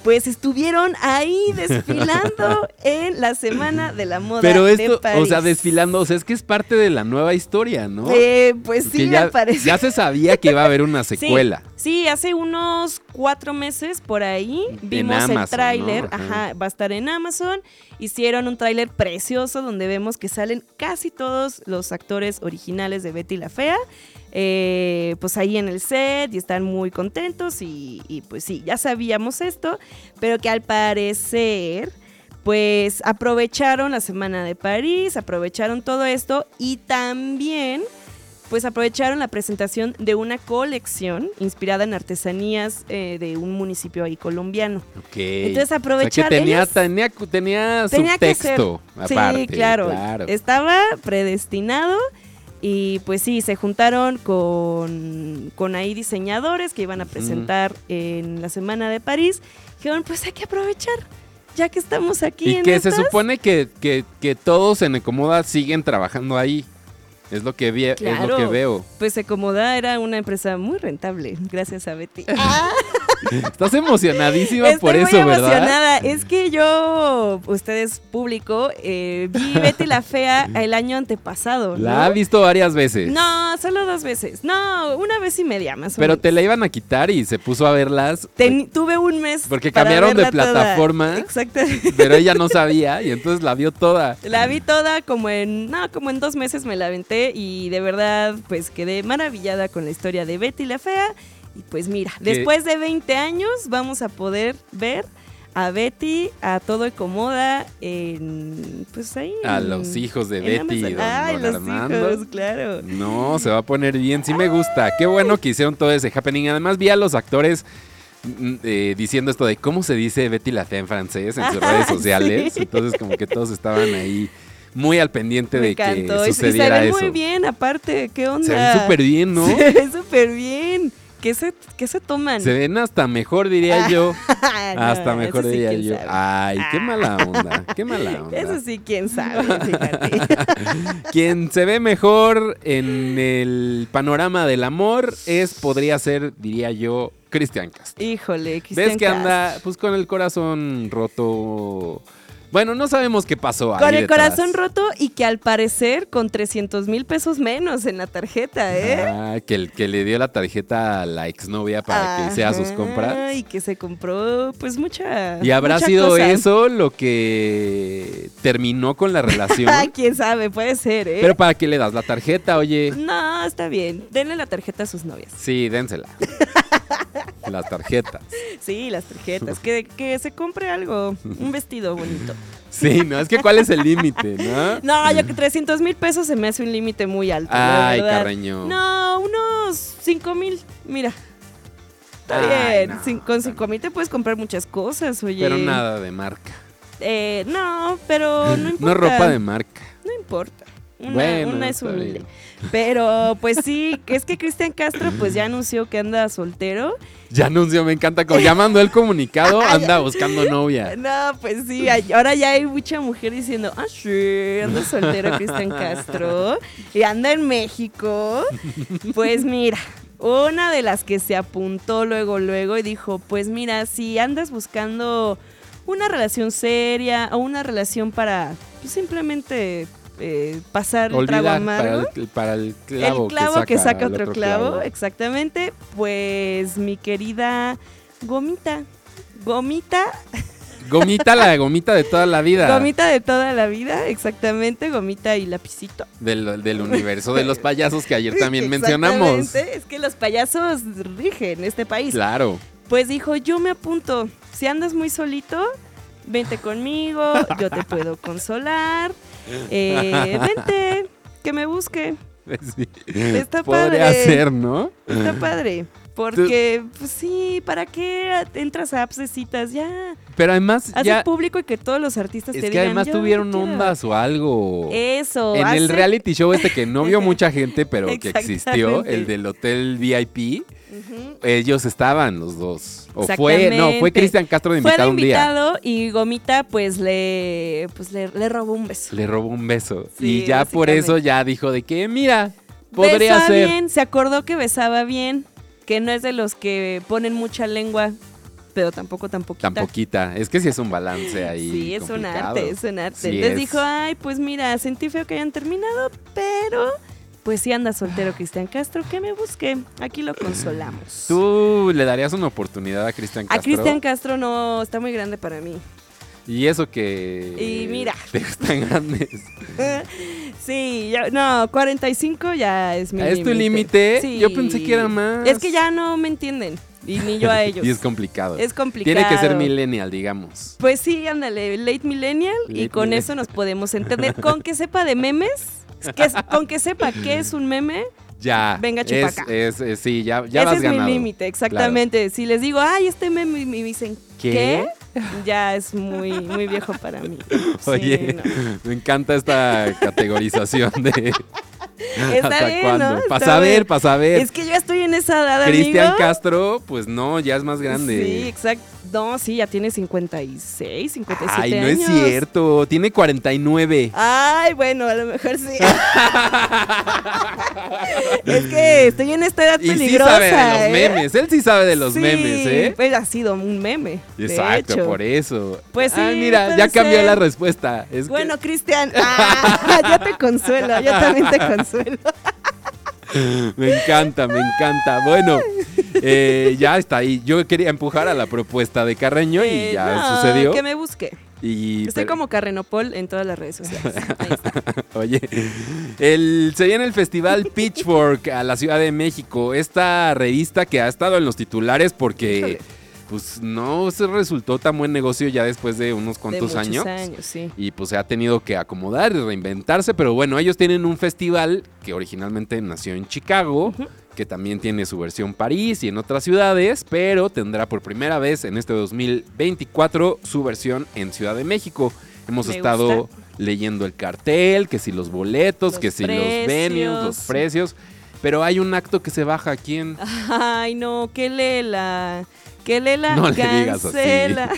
pues estuvieron ahí desfilando en la Semana de la Moda Pero de esto, o París. sea, desfilando, o sea, es que es parte de la nueva historia, ¿no? Eh, pues Porque sí, ya, me parece. ya se sabía que iba a haber una secuela. Sí, hace unos cuatro meses por ahí vimos el tráiler. Ajá, va a estar en Amazon. Hicieron un tráiler precioso donde vemos que salen casi todos los actores originales de Betty la Fea. Eh, pues ahí en el set y están muy contentos y, y pues sí, ya sabíamos esto, pero que al parecer pues aprovecharon la semana de París, aprovecharon todo esto y también pues aprovecharon la presentación de una colección inspirada en artesanías eh, de un municipio ahí colombiano. Ok. Entonces, O aprovechar- sea, que tenía, ellos- tenía, tenía, Tenía que ser. subtexto aparte. sí, claro, claro. Estaba predestinado y pues sí, se juntaron con, con ahí diseñadores que iban a presentar en la Semana de París. Dijeron, pues hay que aprovechar, ya que estamos aquí. Y en que se estas". supone que, que, que todos en Ecomoda siguen trabajando ahí. Es lo que, vi- es lo que veo. Pues Ecomoda era una empresa muy rentable, gracias a Betty. Estás emocionadísima Estoy por muy eso, ¿verdad? emocionada. Es que yo, ustedes público, eh, vi Betty la Fea el año antepasado. La ha visto varias veces. No, solo dos veces. No, una vez y media más o Pero menos. te la iban a quitar y se puso a verlas. Ten- tuve un mes. Porque para cambiaron de verla plataforma. Exacto. Pero ella no sabía y entonces la vio toda. La vi toda como en, no, como en dos meses me la aventé y de verdad pues quedé maravillada con la historia de Betty la Fea. Y pues mira, Que- después de 20 años vamos a poder ver a Betty, a todo Ecomoda, en, pues ahí. A en- los hijos de Betty y don- los Armando. hijos, claro. No, se va a poner bien. Sí me gusta. Qué bueno que hicieron todo ese happening. Además vi a los actores mm, eh, diciendo esto de cómo se dice Betty la Fea en francés en sus redes sociales. sí. Entonces como que todos estaban ahí muy al pendiente Me de que encantó. Y- y se sucediera ven eso. muy bien, aparte, ¿qué onda? Se ven súper bien, ¿no? Se ven súper bien. ¿Qué se, qué se toman? Se ven hasta mejor, diría yo. Ah, no, Hasta mejor sí, diría yo. sabe. Ay, qué mala onda. Qué mala onda. Eso sí, quién sabe, fíjate. Quien se ve mejor en el panorama del amor es, podría ser, diría yo, Cristian Castro. Híjole, Cristian ¿Ves que anda pues con el corazón roto? Bueno, no sabemos qué pasó ahí Con el detrás. corazón roto y que al parecer con 300 mil pesos menos en la tarjeta, ¿eh? Ah, que, el, que le dio la tarjeta a la exnovia para que hiciera sus compras. Y que se compró, pues, mucha. ¿Y habrá mucha sido cosa. eso lo que terminó con la relación? Quién sabe, puede ser, ¿eh? Pero ¿para qué le das la tarjeta, oye? No, está bien. Denle la tarjeta a sus novias. Sí, dénsela. Las tarjetas. Sí, las tarjetas. Que, que se compre algo. Un vestido bonito. Sí, no, es que ¿cuál es el límite, no? No, yo que 300 mil pesos se me hace un límite muy alto. Ay. Carreño. No, unos 5 mil. Mira. Está Ay, bien. no, con 5 mil te puedes comprar muchas cosas, oye. Pero nada de marca. Eh, no, pero no importa. No ropa de marca. No importa. Una, Bueno, una es humilde. Pero pues sí, es que Cristian Castro pues ya anunció que anda soltero. Ya anunció, me encanta. Como ya mandó el comunicado, anda buscando novia. No, pues sí, ahora ya hay mucha mujer diciendo, ah, sí, anda soltero Cristian Castro y anda en México. Pues mira, una de las que se apuntó luego, luego y dijo, pues mira, si andas buscando una relación seria o una relación para pues, simplemente eh, pasar el trago Olvidar amargo. para el, para el clavo, el clavo que saca, otro clavo, exactamente. Pues mi querida Gomita. Gomita, Gomita, la gomita de toda la vida. gomita de toda la vida, exactamente, gomita y lapicito. Del, del universo de los payasos que ayer también mencionamos. Exactamente, Es que los payasos rigen este país. Claro. Pues dijo, yo me apunto. Si andas muy solito, vente conmigo, yo te puedo consolar. Eh, vente, que me busque. Sí. Está Podría padre. ser, ¿no? Está padre. Porque, pues sí, ¿para qué entras a apps de citas? Ya. Pero además, Haz ya. público y que todos los artistas Es te que digan. además "Yo tuvieron quiero". ondas o algo. Eso. En el reality show este que no vio mucha gente, pero que existió, el del hotel VIP, Ellos estaban los dos. O fue, no, fue. Cristian Castro de Fue invitado de un día. invitado y Gomita, pues le, pues le, le robó un beso. Le robó un beso. Sí, y ya por eso ya dijo de que, mira, podría Besa ser. bien, se acordó que besaba bien, que no es de los que ponen mucha lengua, pero tampoco tan poquita. Tan poquita. Es que sí es un balance ahí. Sí, es un arte, es un arte. Sí Entonces es. dijo, ay, pues mira, sentí feo que hayan terminado, pero pues si anda soltero Cristian Castro, que me busque. Aquí lo consolamos. ¿Tú le darías una oportunidad a Cristian A Castro? Cristian Castro no, está muy grande para mí. Y eso que. Y mira. Te gustan grandes. sí, ya, no, 45 ya es mi ¿Es tu límite? Sí. Yo pensé que era más. Es que ya no me entienden, y ni yo a ellos. y es complicado. Es complicado. Tiene que ser millennial, digamos. Pues sí, ándale, late millennial y con millennial. eso nos podemos entender. Con que sepa de memes, que con que sepa qué es un meme, Ya. Venga, chupaca. es, es- sí, ya, ya ese vas es ganado. mi límite, exactamente. Si les digo, ay, este meme, y me dicen, ¿Qué? ¿qué? Ya es muy, muy viejo para mí. Sí, Oye, no. me encanta esta categorización de. Está ¿Hasta bien, cuándo? ¿no? Para saber, para saber. Es que yo estoy esa edad, Cristian. Castro, pues no, ya es más grande. Sí, exacto. No, sí, ya tiene 56, 57 Ay, no años. es cierto. Tiene 49. Ay, bueno, a lo mejor sí. es que estoy en esta edad y sí peligrosa. sabe de los ¿eh? memes. Él sí sabe de los Sí, memes, ¿eh? Pues ha sido un meme. de Exacto, hecho. por eso. Pues sí, mira, puede ya cambió ser. la respuesta. Es que- Bueno, Cristian, ah, yo te consuelo, yo también te consuelo. me encanta, me encanta. Bueno, eh, ya está ahí. Yo quería empujar a la propuesta de Carreño y Eh, ya no, sucedió. Que me busque. Y Estoy pero- como Carrenopol en todas las redes sociales. Ahí está. Oye, el, se viene el festival Pitchfork a la Ciudad de México. Esta revista que ha estado en los titulares porque Híjole. Pues no se resultó tan buen negocio ya después de unos cuantos años. años, sí. Y pues se ha tenido que acomodar y reinventarse. Pero bueno, ellos tienen un festival que originalmente nació en Chicago. Que también tiene su versión París y en otras ciudades, pero tendrá por primera vez en este 2024 su versión en Ciudad de México. Hemos Me estado gusta. leyendo el cartel, que si los boletos, Los que si los venues, los precios. Pero hay un acto que se baja. ¿a ¿Quién? Ay, no, qué lela. Que Lela No así. cancela.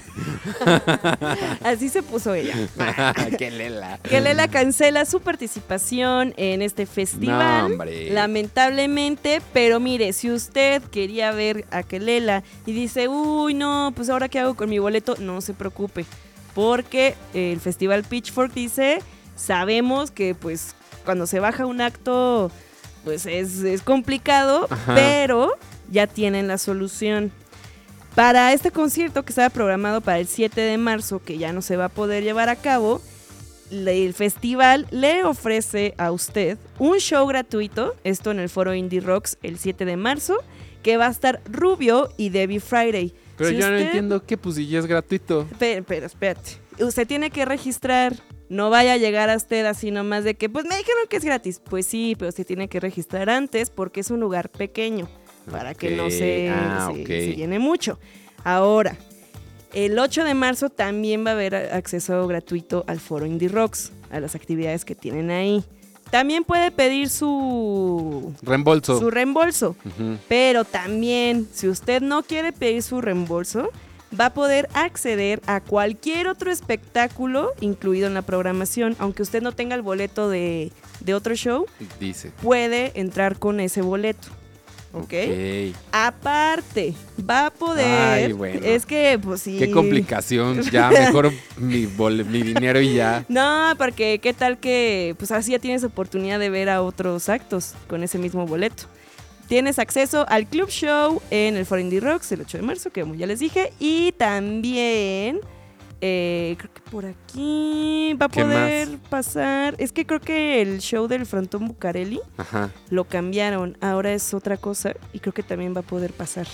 así se puso ella. Que Lela cancela su participación en este festival. No. Lamentablemente, pero mire, si usted quería ver a Kelela y dice, uy, no, pues ahora qué hago con mi boleto, no se preocupe. Porque el festival Pitchfork dice, sabemos que pues cuando se baja un acto, pues es, es complicado, Ajá. pero ya tienen la solución. Para este concierto que estaba programado para el 7 de marzo, que ya no se va a poder llevar a cabo, el festival le ofrece a usted un show gratuito, esto en el foro Indie Rocks el 7 de marzo, que va a estar Rubio y Debbie Friday. Pero Si yo no entiendo qué, pues si ya es gratuito. Pero, pero espérate, usted tiene que registrar, no vaya a llegar a usted así nomás de que, pues me dijeron que es gratis. Pues sí, pero usted tiene que registrar antes porque es un lugar pequeño, para que no se, ah, se- llene mucho. Ahora, el 8 de marzo también va a haber acceso gratuito al foro Indie Rocks, a las actividades que tienen ahí. También puede pedir su, Reembolso. su reembolso. Pero también, si usted no quiere pedir su reembolso, va a poder acceder a cualquier otro espectáculo incluido en la programación. Aunque usted no tenga el boleto de, de otro show, Dice. puede entrar con ese boleto. ¿Ok? Ok. Aparte, va a poder. Ay, bueno. Es que, pues sí. Qué complicación. Ya, mejor mi, bol- mi dinero y ya. No, porque qué tal que, pues así ya tienes oportunidad de ver a otros actos con ese mismo boleto. Tienes acceso al Club Show en el Foro Indie Rocks el 8 de marzo, que como ya les dije. Y también, eh, creo que por aquí va a ¿Qué poder pasar. Es que creo que el show del Frontón Bucareli Ajá. lo cambiaron. Ahora es otra cosa y creo que también va a poder pasar.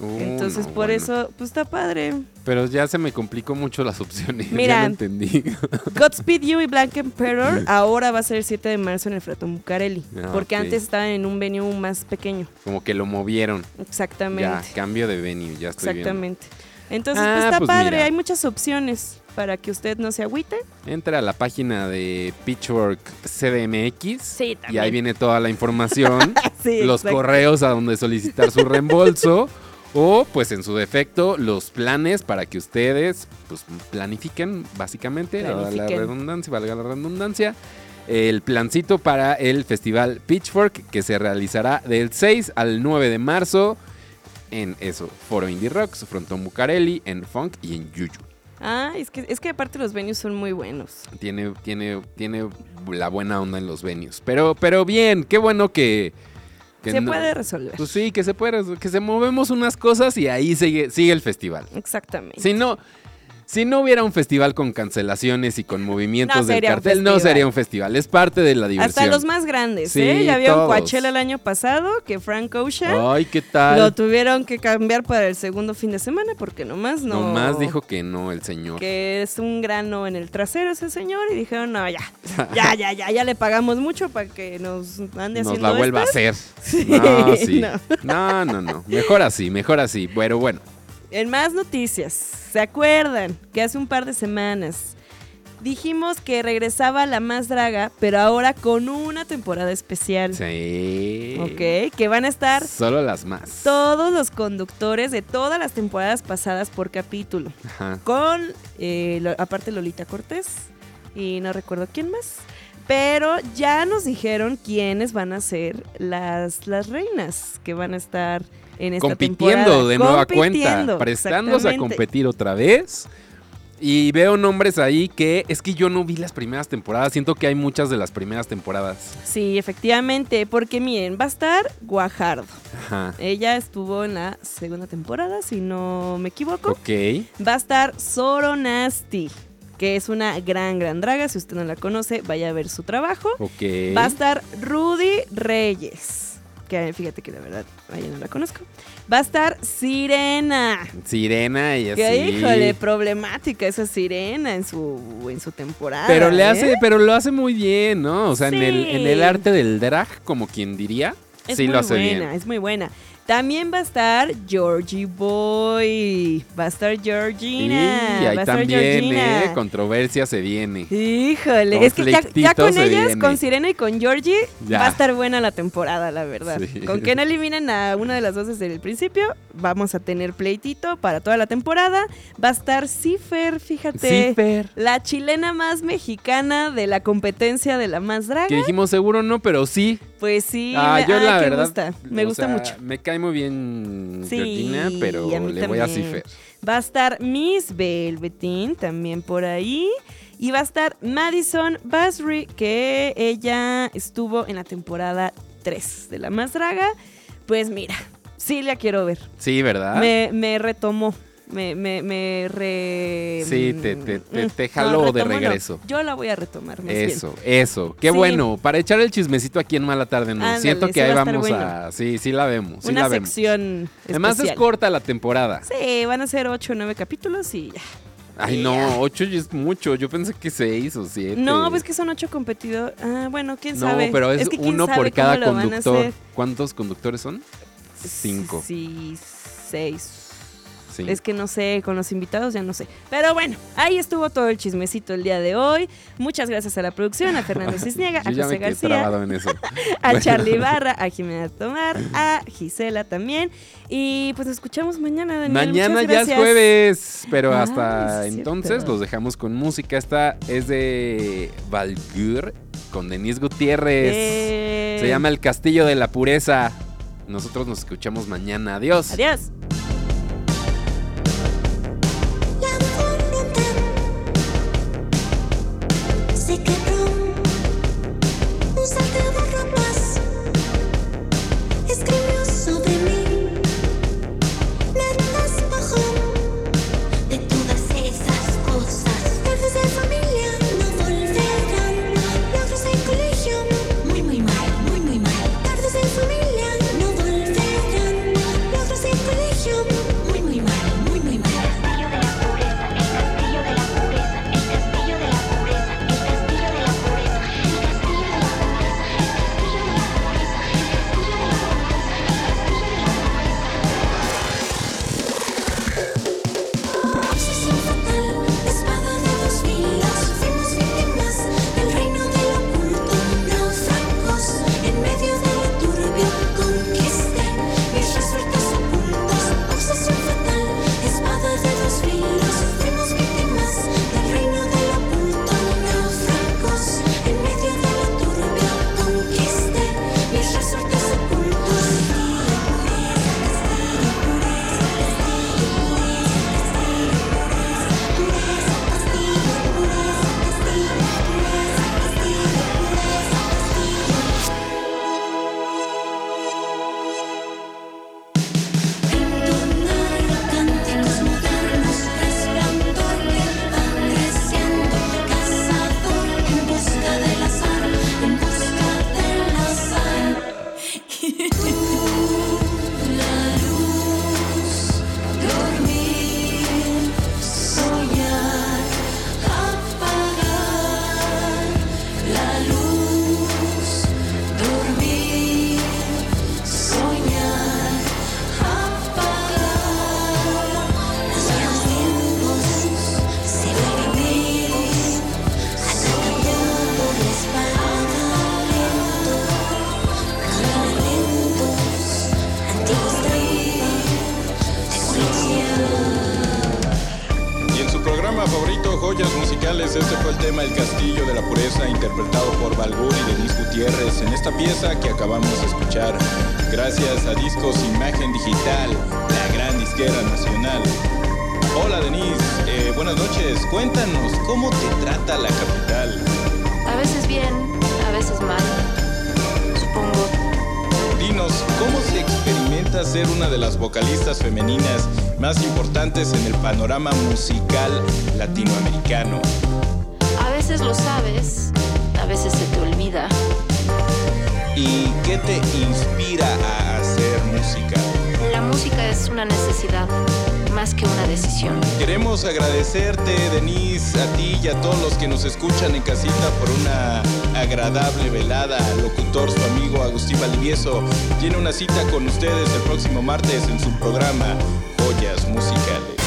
Uh, Entonces, no, por bueno. eso, pues está padre. Pero ya se me complicó mucho las opciones. Mira. Ya no entendí. Godspeed You y Black Emperor ahora va a ser el 7 de marzo en el Fratón Bucareli. Ah, porque antes estaban en un venue más pequeño. Como que lo movieron. Exactamente. Ya, cambio de venue. Ya estoy viendo. Entonces, Ah, pues está pues padre. mira. Hay muchas opciones para que usted no se agüite. Entra a la página de Pitchwork CDMX. Sí, Y ahí viene toda la información. Sí, los exacto. correos a donde solicitar su reembolso. o, pues en su defecto, los planes para que ustedes pues, planifiquen, básicamente, valga la redundancia, valga la redundancia, el plancito para el festival Pitchfork que se realizará del 6 al 9 de marzo en eso, Foro Indie Rocks, Frontón Bucareli, en Funk y en Yuyu. Ah, es que, es que aparte los venues son muy buenos. Tiene, tiene, tiene la buena onda en los venues. Pero, pero bien, qué bueno que... que se no- puede resolver. Pues sí, que se puede, que se movemos unas cosas y ahí sigue, sigue el festival. Exactamente. Si no, si no hubiera un festival con cancelaciones y con movimientos No del un cartel, no sería un festival. Es parte de la diversión. Hasta los más grandes, Sí, ¿eh? Ya vieron todos. Coachella el año pasado, que Frank Ocean Ay, ¿qué tal? lo tuvieron que cambiar para el segundo fin de semana porque nomás no. Nomás dijo que no el señor. que es un grano en el trasero ese señor y dijeron, no, ya, ya, ya, ya, ya le pagamos mucho para que nos ande Nos haciendo la vuelva a estas". hacer. Sí, no, sí. no. No, no, no. Mejor así, mejor así. Bueno, bueno. En más noticias, ¿se acuerdan que hace un par de semanas dijimos que regresaba la más draga, pero ahora con una temporada especial? Sí. Ok, que van a estar Solo las más. todos los conductores de todas las temporadas pasadas por capítulo. Ajá. Con, eh, lo- aparte Lolita Cortés y no recuerdo quién más. Pero ya nos dijeron quiénes van a ser las, las reinas que van a estar en esta compitiendo temporada. de nueva cuenta, prestándose a competir otra vez. Y veo nombres ahí que es que yo no vi las primeras temporadas, siento que hay muchas de las primeras temporadas. Sí, efectivamente, porque miren, va a estar Guajardo. Ajá. Ella estuvo en la segunda temporada, si no me equivoco. Ok. Va a estar Zoro Nasty, que es una gran, gran draga. Si usted no la conoce, vaya a ver su trabajo. Ok. Va a estar Rudy Reyes, que fíjate que la verdad, ahí no la conozco. Va a estar Sirena. Sirena y así. Que híjole, problemática esa sirena en su, en su temporada. Pero le ¿eh? hace, pero lo hace muy bien, ¿no? O sea, en, el, en el arte del drag, como quien diría, Es sí muy lo hace buena, bien. es muy buena. También va a estar Georgie Boy. Va a estar Georgina. y ahí va a estar también, Georgina. ¿eh? Controversia se viene. Híjole, es que ya, con ellas, viene. con Sirena y con Georgie, Ya. va a estar buena la temporada, la verdad. Sí. Con que no eliminen a una de las dos desde el principio, vamos a tener pleitito para toda la temporada. Va a estar Cifer, fíjate. Cifer. La chilena más mexicana de la competencia de la más draga. Que dijimos seguro no, pero sí. Pues sí, Ah, me, yo ay, la que verdad. gusta. Me gusta sea, mucho. Me cae muy bien Sí, Georgina, pero le voy a. Cifer. Va a estar Miss Velveteen también por ahí. Y va a estar Madison Basri, que ella estuvo en la temporada 3 de La Más Draga. Pues mira, sí la quiero ver. Sí, ¿verdad? Me, me retomó. Me, me, me re... Sí, te- te- te- Mm, te no, jaló de no. regreso. Yo la voy a retomar, más bien. Eso, eso. Qué Sí. bueno. Para echar el chismecito aquí en Mala Tarde, no. Ándale, Siento que ahí va a estar vamos bueno. a. Sí, sí la vemos. Sí Una la vemos. sección Además es corta la temporada. Sí, van a ser 8 o 9 capítulos y ya. Ay, no, ocho es mucho. Yo pensé que seis o siete. No, pues que son ocho competidores. Ah, bueno, quién No, sabe. pero es, que uno por cada conductor. ¿Cuántos conductores son? Cinco. Sí, seis. Sí. Es que no sé, con los invitados ya no sé. Pero bueno, ahí estuvo todo el chismecito el día de hoy. Muchas gracias a la producción, a Fernando Cisniega, a José García, trabado en eso. a Bueno. Charlie Barra, a Jimena Tomar, a Gisela también. Y pues nos escuchamos mañana, Daniel. Mañana ya es jueves, pero Ah, hasta es entonces los dejamos con música. Esta es de Valgur con Denise Gutiérrez. Eh, Se llama El Castillo de la Pureza. Nosotros nos escuchamos mañana. Adiós. Adiós. Se quebró panorama musical latinoamericano? A veces lo sabes, a veces se te olvida. ¿Y qué te inspira a hacer música? la música es una necesidad más que una decisión. Queremos agradecerte, Denise, a ti y a todos los que nos escuchan en casita por una agradable velada. Locutor, su amigo Agustín Valdivieso, tiene una cita con ustedes el próximo martes en su programa Joyas Musicales.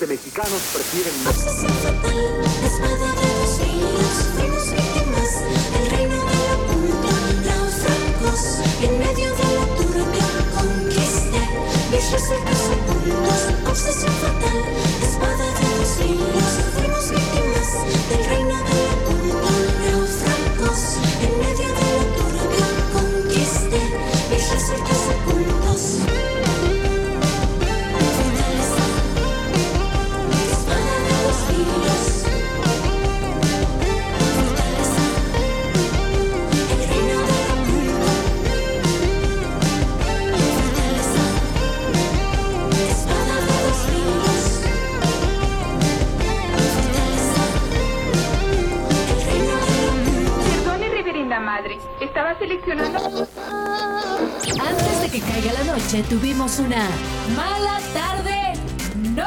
De mexicanos prefieren Obsesión fatal, espada de dos filos, fuimos víctimas del reino del oculto, náufragos en medio de la turbia conquisté mis resueltos ocultos. Obsesión fatal, espada de dos filos, fuimos víctimas del reino Seleccionando. Antes de que caiga la noche, tuvimos una mala tarde. ¡No!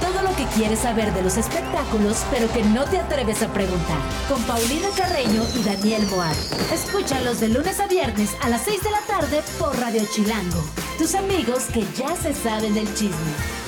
Todo lo que quieres saber de los espectáculos, pero que no te atreves a preguntar. Con Paulina Carreño y Daniel Moat. Escúchalos de lunes a viernes a las 6 de la tarde por Radio Chilango. Tus amigos que ya se saben del chisme.